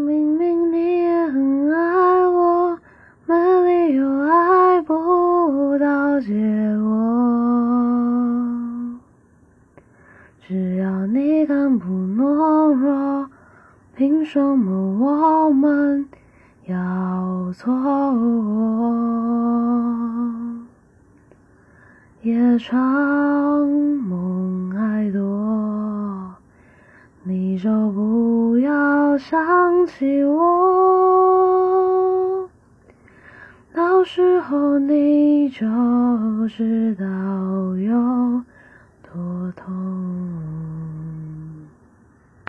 明明你也很爱我，没理由爱不到结果。只要你敢不懦弱，凭什么我们要错过？夜长你就不要想起我，到时候你就知道。